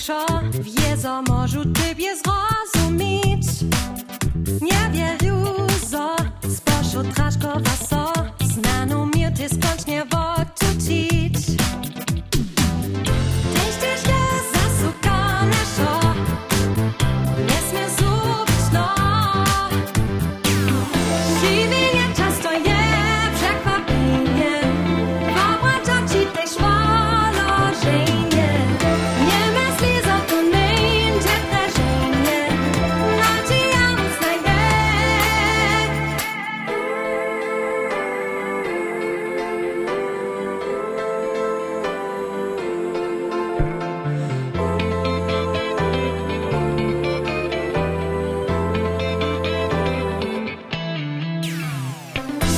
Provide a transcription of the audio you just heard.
krza, wie za morzu, ty